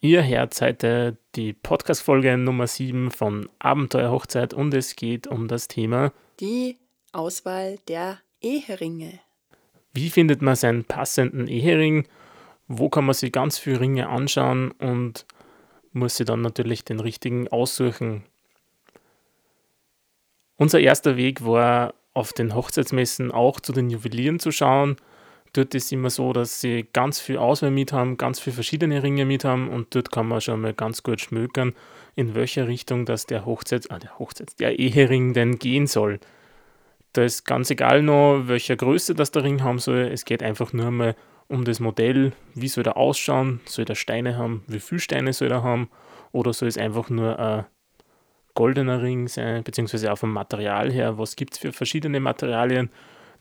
Ihr hört heute die Podcast-Folge Nummer 7 von Abenteuerhochzeit und es geht um das Thema Die Auswahl der Eheringe. Wie findet man seinen passenden Ehering? Wo kann man sich ganz viele Ringe anschauen und muss sich dann natürlich den richtigen aussuchen? Unser erster Weg war auf den Hochzeitsmessen auch zu den Juwelieren zu schauen. Dort ist es immer so, dass sie ganz viel Auswahl mit haben, ganz viele verschiedene Ringe mit haben und dort kann man schon mal ganz gut schmökern, in welcher Richtung das der Hochzeits, ah, der Hochzeits, der Ehering denn gehen soll. Da ist ganz egal noch, welcher Größe das der Ring haben soll. Es geht einfach nur mal um das Modell. Wie soll der ausschauen? Soll der Steine haben? Wie viele Steine soll er haben? Oder soll es einfach nur ein goldener Ring sein, beziehungsweise auch vom Material her? Was gibt es für verschiedene Materialien?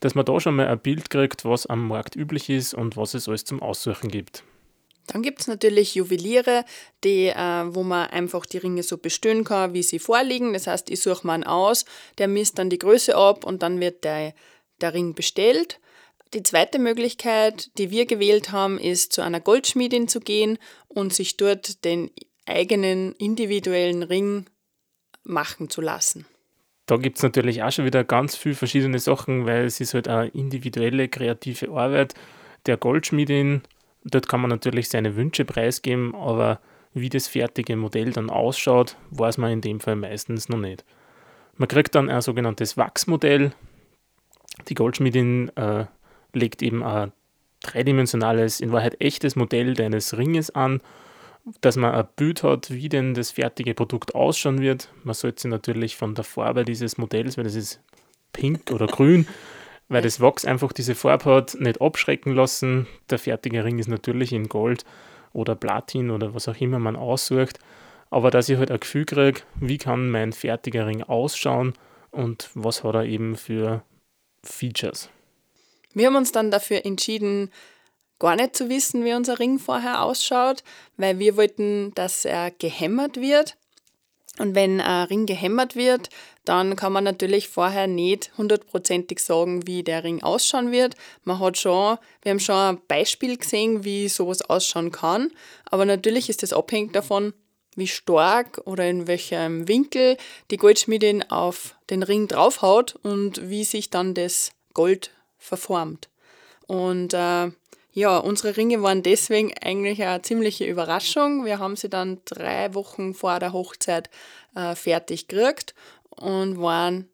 Dass man da schon mal ein Bild kriegt, was am Markt üblich ist und was es alles zum Aussuchen gibt. Dann gibt es natürlich Juweliere, die, äh, wo man einfach die Ringe so bestellen kann, wie sie vorliegen. Das heißt, ich suche mal einen aus, der misst dann die Größe ab und dann wird der, der Ring bestellt. Die zweite Möglichkeit, die wir gewählt haben, ist zu einer Goldschmiedin zu gehen und sich dort den eigenen individuellen Ring machen zu lassen. Da gibt es natürlich auch schon wieder ganz viele verschiedene Sachen, weil es ist halt eine individuelle, kreative Arbeit der Goldschmiedin Dort kann man natürlich seine Wünsche preisgeben, aber wie das fertige Modell dann ausschaut, weiß man in dem Fall meistens noch nicht. Man kriegt dann ein sogenanntes Wachsmodell. Die Goldschmiedin äh, legt eben ein dreidimensionales, in Wahrheit echtes Modell deines Ringes an, dass man ein Bild hat, wie denn das fertige Produkt ausschauen wird. Man sollte sich natürlich von der Farbe dieses Modells, weil das ist pink oder grün, weil das Wachs einfach diese Farbe hat, nicht abschrecken lassen. Der fertige Ring ist natürlich in Gold oder Platin oder was auch immer man aussucht. Aber dass ich halt ein Gefühl kriege, wie kann mein fertiger Ring ausschauen und was hat er eben für Features. Wir haben uns dann dafür entschieden, gar nicht zu wissen, wie unser Ring vorher ausschaut, weil wir wollten, dass er gehämmert wird. Und wenn ein Ring gehämmert wird, dann kann man natürlich vorher nicht hundertprozentig sagen, wie der Ring ausschauen wird. Man hat schon, wir haben schon ein Beispiel gesehen, wie sowas ausschauen kann, aber natürlich ist das abhängig davon, wie stark oder in welchem Winkel die Goldschmiedin auf den Ring draufhaut und wie sich dann das Gold verformt. Und äh, ja, unsere Ringe waren deswegen eigentlich eine ziemliche Überraschung. Wir haben sie dann drei Wochen vor der Hochzeit äh, fertig gekriegt und waren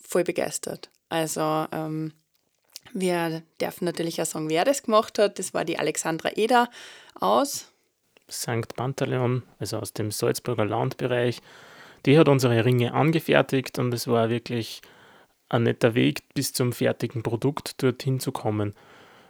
voll begeistert. Also ähm, wir dürfen natürlich auch sagen, wer das gemacht hat. Das war die Alexandra Eder aus St. Pantaleon, also aus dem Salzburger Landbereich. Die hat unsere Ringe angefertigt und es war wirklich ein netter Weg, bis zum fertigen Produkt dorthin zu kommen.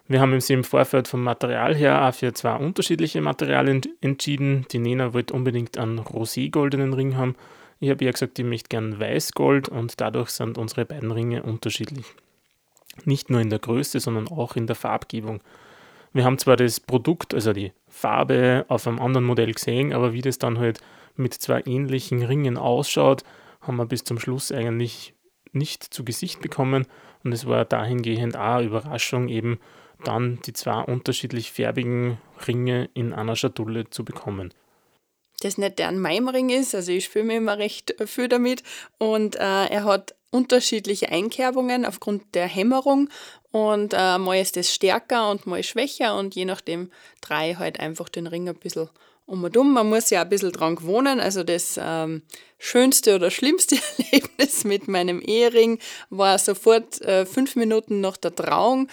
Wir haben uns im Vorfeld vom Material her auch für zwei unterschiedliche Materialien entschieden. Die Nena wollte unbedingt einen rosé-goldenen Ring haben ich habe ja gesagt, ich möchte gern Weißgold und dadurch sind unsere beiden Ringe unterschiedlich. Nicht nur in der Größe, sondern auch in der Farbgebung. Wir haben zwar das Produkt, also die Farbe, auf einem anderen Modell gesehen, aber wie das dann halt mit zwei ähnlichen Ringen ausschaut, haben wir bis zum Schluss eigentlich nicht zu Gesicht bekommen. Und es war dahingehend auch eine Überraschung, eben dann die zwei unterschiedlich färbigen Ringe in einer Schatulle zu bekommen das nicht der an meinem Ring ist. Also ich spiele mir immer recht viel damit. Und äh, er hat unterschiedliche Einkerbungen aufgrund der Hämmerung. Und äh, mal ist das stärker und mal schwächer. Und je nachdem drehe ich halt einfach den Ring ein bisschen um und um. Man muss ja ein bisschen dran gewohnen. Also das ähm, schönste oder schlimmste Erlebnis mit meinem Ehering war sofort äh, fünf Minuten nach der Trauung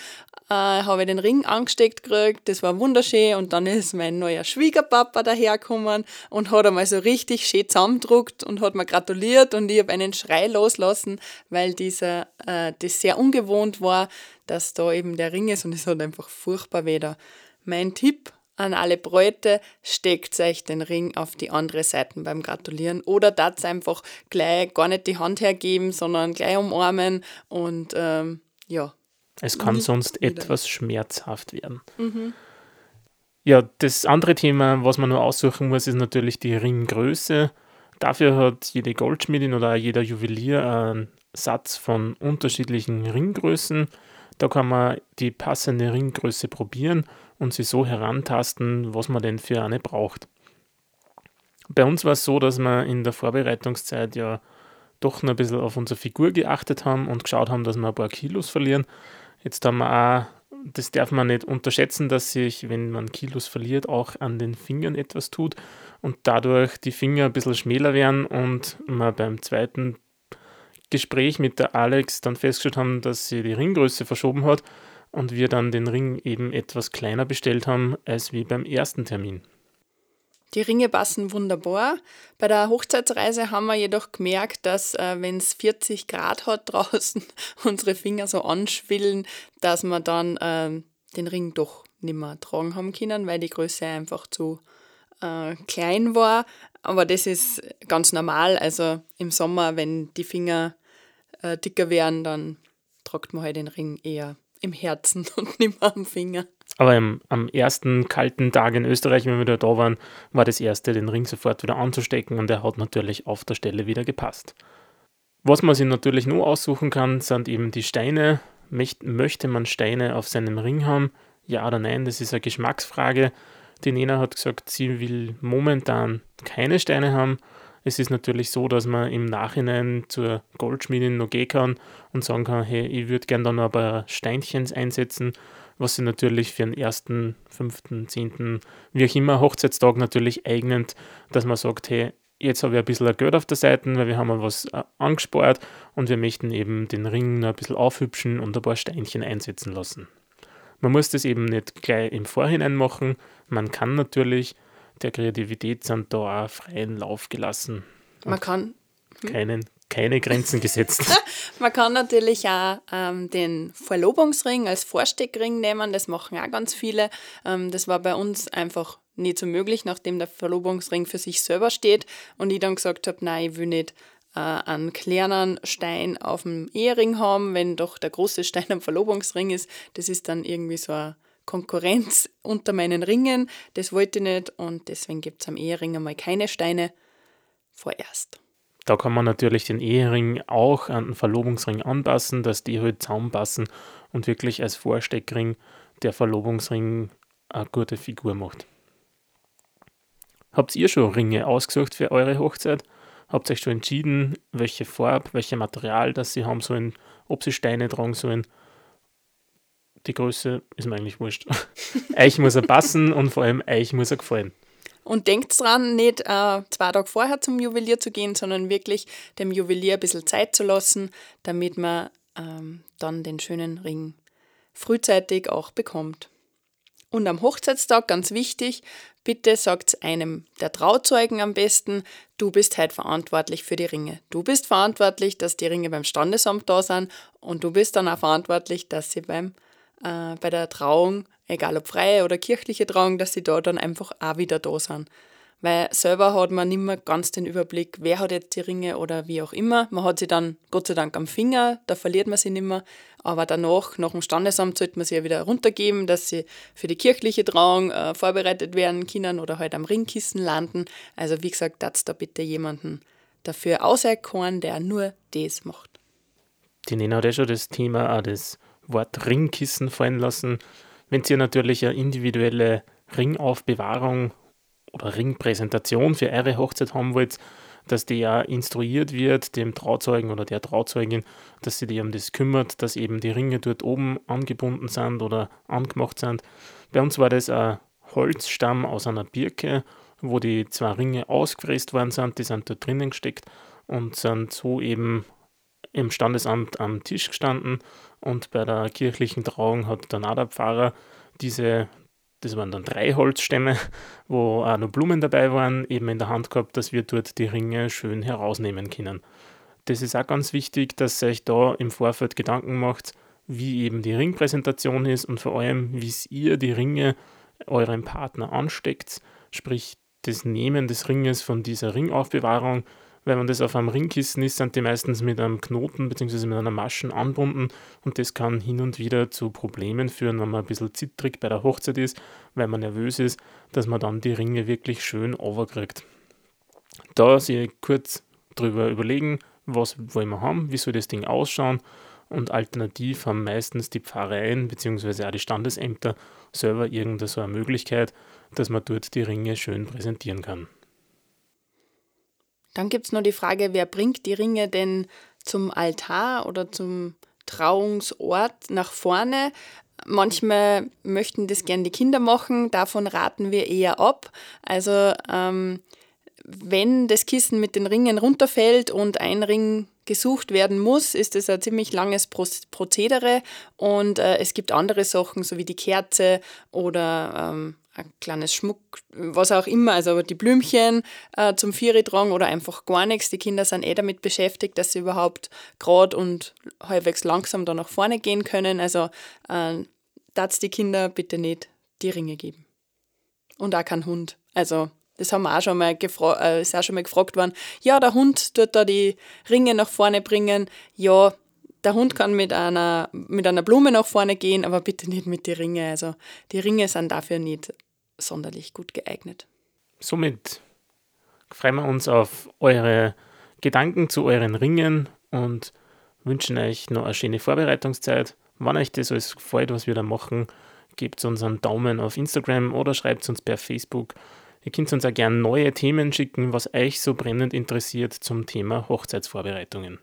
äh, habe ich den Ring angesteckt gekriegt. Das war wunderschön. Und dann ist mein neuer Schwiegerpapa dahergekommen und hat einmal so richtig schön zusammendruckt und hat mir gratuliert. Und ich habe einen Schrei loslassen, weil dieser, äh, das sehr ungewohnt war, dass da eben der Ring ist und es hat einfach furchtbar weder. Mein Tipp an alle Bräute, steckt euch den Ring auf die andere Seite beim Gratulieren oder das einfach gleich gar nicht die Hand hergeben, sondern gleich umarmen und ähm, ja, es kann Nicht sonst wieder. etwas schmerzhaft werden. Mhm. Ja, das andere Thema, was man nur aussuchen muss, ist natürlich die Ringgröße. Dafür hat jede Goldschmiedin oder jeder Juwelier einen Satz von unterschiedlichen Ringgrößen. Da kann man die passende Ringgröße probieren und sie so herantasten, was man denn für eine braucht. Bei uns war es so, dass wir in der Vorbereitungszeit ja doch noch ein bisschen auf unsere Figur geachtet haben und geschaut haben, dass wir ein paar Kilos verlieren. Jetzt haben wir auch, das darf man nicht unterschätzen, dass sich, wenn man Kilos verliert, auch an den Fingern etwas tut und dadurch die Finger ein bisschen schmäler werden und wir beim zweiten Gespräch mit der Alex dann festgestellt haben, dass sie die Ringgröße verschoben hat und wir dann den Ring eben etwas kleiner bestellt haben als wie beim ersten Termin. Die Ringe passen wunderbar. Bei der Hochzeitsreise haben wir jedoch gemerkt, dass äh, wenn es 40 Grad hat draußen, unsere Finger so anschwillen, dass wir dann äh, den Ring doch nicht mehr tragen haben können, weil die Größe einfach zu äh, klein war. Aber das ist ganz normal. Also im Sommer, wenn die Finger äh, dicker werden, dann tragt man halt den Ring eher im Herzen und nicht mehr am Finger. Aber im, am ersten kalten Tag in Österreich, wenn wir da, da waren, war das erste, den Ring sofort wieder anzustecken und er hat natürlich auf der Stelle wieder gepasst. Was man sich natürlich nur aussuchen kann, sind eben die Steine. Möchte man Steine auf seinem Ring haben? Ja oder nein, das ist eine Geschmacksfrage. Die Nena hat gesagt, sie will momentan keine Steine haben. Es ist natürlich so, dass man im Nachhinein zur Goldschmiedin noch gehen kann und sagen kann, hey, ich würde gerne da noch ein paar Steinchen einsetzen, was sich natürlich für den ersten, fünften, zehnten, wie auch immer, Hochzeitstag natürlich eignet, dass man sagt, hey, jetzt habe ich ein bisschen Geld auf der Seite, weil wir haben was äh, angespart und wir möchten eben den Ring noch ein bisschen aufhübschen und ein paar Steinchen einsetzen lassen. Man muss das eben nicht gleich im Vorhinein machen. Man kann natürlich, der Kreativität sind da auch freien Lauf gelassen. Man kann. Hm? Keinen, keine Grenzen gesetzt. Man kann natürlich auch ähm, den Verlobungsring als Vorsteckring nehmen, das machen auch ganz viele. Ähm, das war bei uns einfach nicht so möglich, nachdem der Verlobungsring für sich selber steht und ich dann gesagt habe, nein, ich will nicht äh, einen kleinen Stein auf dem Ehering haben, wenn doch der große Stein am Verlobungsring ist. Das ist dann irgendwie so eine Konkurrenz unter meinen Ringen. Das wollte ich nicht und deswegen gibt es am Ehering einmal keine Steine vorerst. Da kann man natürlich den Ehering auch an den Verlobungsring anpassen, dass die halt zusammenpassen und wirklich als Vorsteckring der Verlobungsring eine gute Figur macht. Habt ihr schon Ringe ausgesucht für eure Hochzeit? Habt ihr euch schon entschieden, welche Farbe, welches Material das sie haben sollen, ob sie Steine tragen sollen? Die Größe ist mir eigentlich wurscht. euch muss er passen und vor allem euch muss er gefallen. Und denkt dran, nicht äh, zwei Tage vorher zum Juwelier zu gehen, sondern wirklich dem Juwelier ein bisschen Zeit zu lassen, damit man ähm, dann den schönen Ring frühzeitig auch bekommt. Und am Hochzeitstag, ganz wichtig, bitte sagt einem der Trauzeugen am besten, du bist halt verantwortlich für die Ringe. Du bist verantwortlich, dass die Ringe beim Standesamt da sind und du bist dann auch verantwortlich, dass sie beim, äh, bei der Trauung, egal ob freie oder kirchliche Trauung, dass sie da dann einfach auch wieder da sind weil selber hat man nicht mehr ganz den Überblick, wer hat jetzt die Ringe oder wie auch immer. Man hat sie dann Gott sei Dank am Finger, da verliert man sie nicht mehr, aber danach, nach dem Standesamt, sollte man sie ja wieder runtergeben, dass sie für die kirchliche Trauung äh, vorbereitet werden können oder halt am Ringkissen landen. Also wie gesagt, das da bitte jemanden dafür auserkoren, der nur das macht. Die Nena hat ja schon das Thema, auch das Wort Ringkissen fallen lassen. Wenn Sie natürlich eine individuelle Ringaufbewahrung oder Ringpräsentation für eure Hochzeit haben wollt, dass die ja instruiert wird, dem Trauzeugen oder der Trauzeugin, dass sie sich um das kümmert, dass eben die Ringe dort oben angebunden sind oder angemacht sind. Bei uns war das ein Holzstamm aus einer Birke, wo die zwei Ringe ausgefräst worden sind, die sind dort drinnen gesteckt und sind so eben im Standesamt am Tisch gestanden und bei der kirchlichen Trauung hat dann auch der Pfarrer diese das waren dann drei Holzstämme, wo auch noch Blumen dabei waren, eben in der Hand gehabt, dass wir dort die Ringe schön herausnehmen können. Das ist auch ganz wichtig, dass ihr euch da im Vorfeld Gedanken macht, wie eben die Ringpräsentation ist und vor allem, wie ihr die Ringe eurem Partner ansteckt, sprich das Nehmen des Ringes von dieser Ringaufbewahrung wenn man das auf einem Ringkissen ist, sind die meistens mit einem Knoten bzw. mit einer Maschen anbunden und das kann hin und wieder zu Problemen führen, wenn man ein bisschen zittrig bei der Hochzeit ist, weil man nervös ist, dass man dann die Ringe wirklich schön overkriegt. Da sich kurz drüber überlegen, was wollen wir haben, wie soll das Ding ausschauen und alternativ haben meistens die Pfarreien bzw. auch die Standesämter selber irgendeine so eine Möglichkeit, dass man dort die Ringe schön präsentieren kann. Dann gibt es noch die Frage, wer bringt die Ringe denn zum Altar oder zum Trauungsort nach vorne? Manchmal möchten das gern die Kinder machen, davon raten wir eher ab. Also ähm, wenn das Kissen mit den Ringen runterfällt und ein Ring gesucht werden muss, ist es ein ziemlich langes Prozedere und äh, es gibt andere Sachen, so wie die Kerze oder ähm, ein kleines Schmuck, was auch immer, also die Blümchen äh, zum Vieri tragen oder einfach gar nichts. Die Kinder sind eh damit beschäftigt, dass sie überhaupt gerade und halbwegs langsam da nach vorne gehen können. Also äh, darf die Kinder bitte nicht die Ringe geben. Und auch kein Hund. Also das haben wir auch schon mal, äh, ist auch schon mal gefragt worden. Ja, der Hund tut da die Ringe nach vorne bringen. Ja, der Hund kann mit einer, mit einer Blume nach vorne gehen, aber bitte nicht mit den Ringen. Also die Ringe sind dafür nicht sonderlich gut geeignet. Somit freuen wir uns auf eure Gedanken zu euren Ringen und wünschen euch noch eine schöne Vorbereitungszeit. Wenn euch das alles gefällt, was wir da machen, gebt uns einen Daumen auf Instagram oder schreibt uns per Facebook. Ihr könnt uns auch gerne neue Themen schicken, was euch so brennend interessiert zum Thema Hochzeitsvorbereitungen.